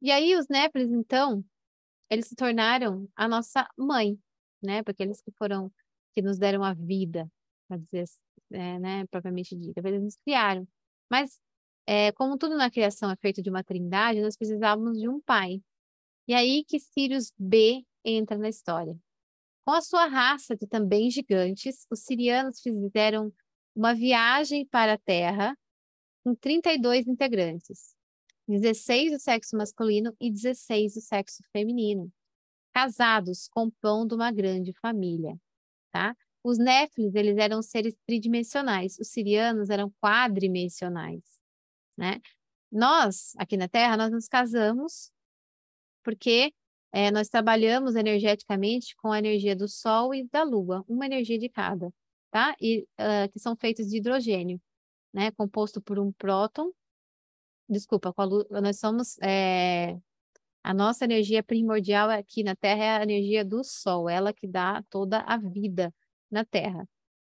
E aí os Néfilis, então, eles se tornaram a nossa mãe, né? Porque eles que foram, que nos deram a vida, para dizer, é, né, propriamente dita, eles nos criaram. Mas, é, como tudo na criação é feito de uma trindade, nós precisávamos de um pai. E aí que Sirius B entra na história. Com a sua raça de também gigantes, os sirianos fizeram uma viagem para a Terra com 32 integrantes, 16 do sexo masculino e 16 do sexo feminino, casados, compondo uma grande família, tá? Os Néfilis, eles eram seres tridimensionais, os sirianos eram quadrimensionais, né? Nós, aqui na Terra, nós nos casamos porque é, nós trabalhamos energeticamente com a energia do Sol e da Lua, uma energia de cada, tá? E uh, que são feitos de hidrogênio, né? Composto por um próton. Desculpa, nós somos é, a nossa energia primordial aqui na Terra é a energia do Sol, ela que dá toda a vida na Terra,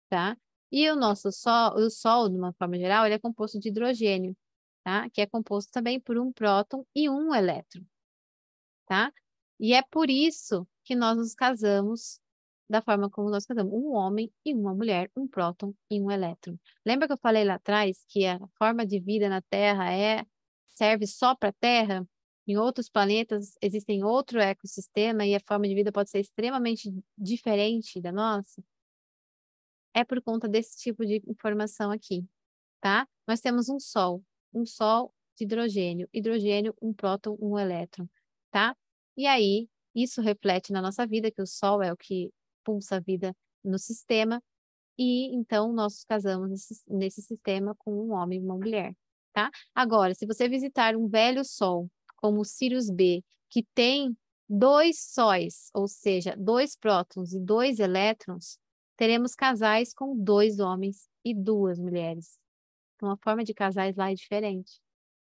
tá? E o nosso Sol, o Sol, de uma forma geral, ele é composto de hidrogênio, tá? Que é composto também por um próton e um elétron, tá? E é por isso que nós nos casamos da forma como nós casamos, um homem e uma mulher, um próton e um elétron. Lembra que eu falei lá atrás que a forma de vida na Terra é serve só para a Terra? Em outros planetas existem outro ecossistema e a forma de vida pode ser extremamente diferente da nossa? É por conta desse tipo de informação aqui, tá? Nós temos um Sol, um Sol de hidrogênio, hidrogênio, um próton, um elétron, tá? E aí, isso reflete na nossa vida, que o Sol é o que pulsa a vida no sistema, e então nós casamos nesse, nesse sistema com um homem e uma mulher, tá? Agora, se você visitar um velho Sol, como o Sirius B, que tem dois sóis, ou seja, dois prótons e dois elétrons, teremos casais com dois homens e duas mulheres. Então, a forma de casais lá é diferente.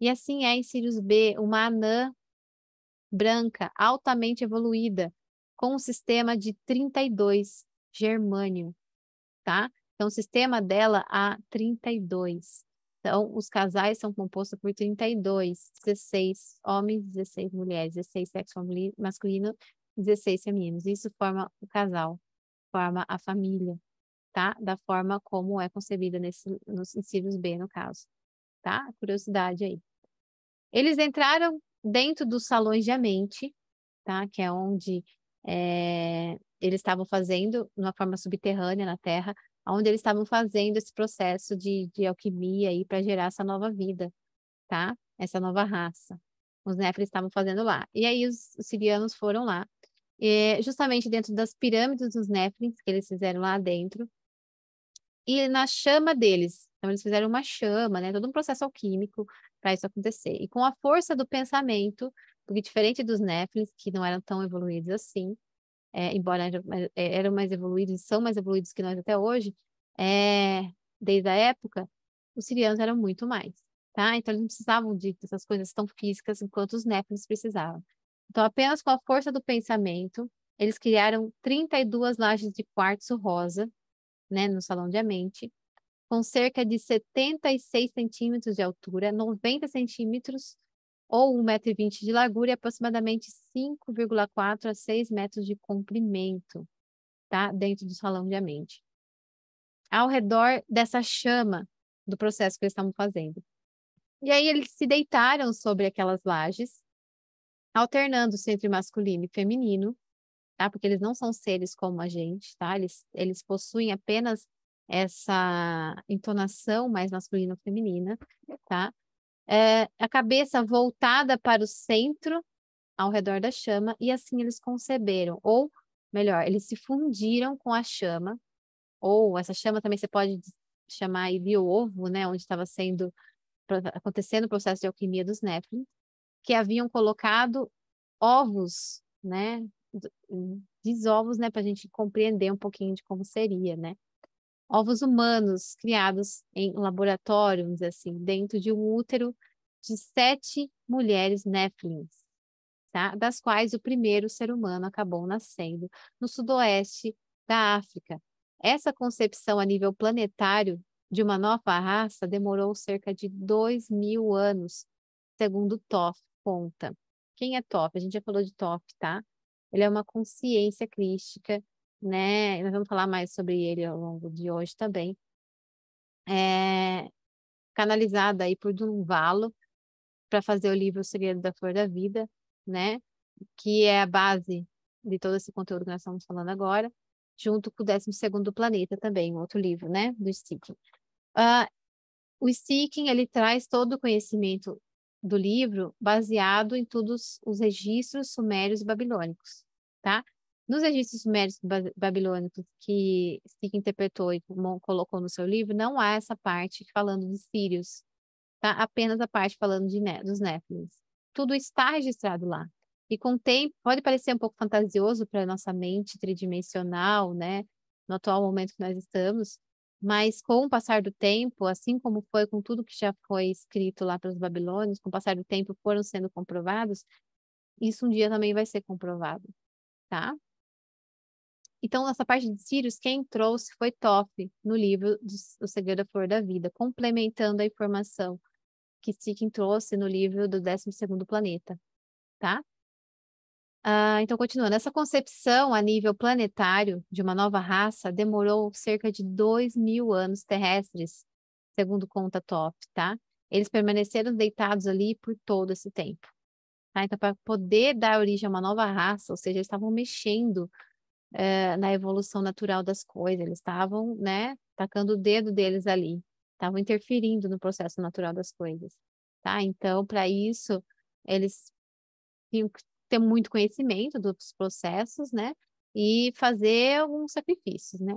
E assim é em Sirius B, uma anã branca, altamente evoluída, com um sistema de 32 germânio, tá? Então, o sistema dela a 32. Então, os casais são compostos por 32, 16 homens, 16 mulheres, 16 sexo masculino, 16 femininos. Isso forma o casal, forma a família, tá? Da forma como é concebida nesse, nos incisos B, no caso, tá? Curiosidade aí. Eles entraram dentro dos salões de mente, tá? Que é onde é, eles estavam fazendo, de uma forma subterrânea na Terra, onde eles estavam fazendo esse processo de, de alquimia aí para gerar essa nova vida, tá? Essa nova raça. Os Néfilis estavam fazendo lá. E aí os, os sirianos foram lá, e, justamente dentro das pirâmides dos Néfilis, que eles fizeram lá dentro, e na chama deles. Então, eles fizeram uma chama, né? Todo um processo alquímico para isso acontecer. E com a força do pensamento, porque diferente dos Néfilis, que não eram tão evoluídos assim, é, embora é, eram mais evoluídos e são mais evoluídos que nós até hoje, é, desde a época, os sirianos eram muito mais, tá? Então, eles não precisavam de essas coisas tão físicas enquanto os Néfilis precisavam. Então, apenas com a força do pensamento, eles criaram 32 lajes de quartzo rosa, né, no Salão de Amente, com cerca de 76 centímetros de altura, 90 centímetros ou 1,20m de largura e aproximadamente 5,4 a 6 metros de comprimento, tá? Dentro do salão de mente. Ao redor dessa chama do processo que eles estavam fazendo. E aí eles se deitaram sobre aquelas lajes, alternando-se entre masculino e feminino, tá? Porque eles não são seres como a gente, tá? Eles, eles possuem apenas essa entonação mais masculina ou feminina, tá? É, a cabeça voltada para o centro, ao redor da chama, e assim eles conceberam, ou melhor, eles se fundiram com a chama, ou essa chama também você pode chamar de ovo, né, onde estava sendo acontecendo o processo de alquimia dos Nephilim, que haviam colocado ovos, né, desovos, né, para a gente compreender um pouquinho de como seria, né ovos humanos criados em laboratório, vamos dizer assim, dentro de um útero de sete mulheres Néflins, tá? das quais o primeiro ser humano acabou nascendo no sudoeste da África. Essa concepção a nível planetário de uma nova raça demorou cerca de dois mil anos, segundo Toff conta. Quem é Toff? A gente já falou de Toff, tá? Ele é uma consciência crística, né? Nós vamos falar mais sobre ele ao longo de hoje também. É canalizada aí por Dunvalo para fazer o livro O Segredo da Flor da Vida, né? Que é a base de todo esse conteúdo que nós estamos falando agora, junto com o 12 Planeta também, um outro livro, né? Do Sticking. Uh, o Sticking, ele traz todo o conhecimento do livro baseado em todos os registros sumérios e babilônicos, tá? Nos registros e babilônicos que Stick interpretou e colocou no seu livro, não há essa parte falando de Sírios, tá? Apenas a parte falando de, dos Néfilins. Tudo está registrado lá. E com o tempo, pode parecer um pouco fantasioso para a nossa mente tridimensional, né? No atual momento que nós estamos, mas com o passar do tempo, assim como foi com tudo que já foi escrito lá pelos babilônios, com o passar do tempo foram sendo comprovados, isso um dia também vai ser comprovado, tá? Então, essa parte de Sirius, quem trouxe foi Toff, no livro do, Segredo da Flor da Vida, complementando a informação que Sitchin trouxe no livro do 12º Planeta, tá? Ah, então, continuando, essa concepção a nível planetário de uma nova raça demorou cerca de dois mil anos terrestres, segundo conta Top, tá? Eles permaneceram deitados ali por todo esse tempo. Tá? Então, para poder dar origem a uma nova raça, ou seja, eles estavam mexendo eh, na evolução natural das coisas, eles estavam, né, tacando o dedo deles ali, estavam interferindo no processo natural das coisas, tá? Então, para isso, eles tinham que ter muito conhecimento dos processos, né? E fazer alguns sacrifícios, né?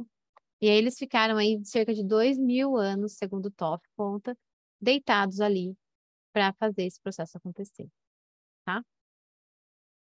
E aí eles ficaram aí cerca de dois mil anos, segundo Toff conta, deitados ali para fazer esse processo acontecer, tá?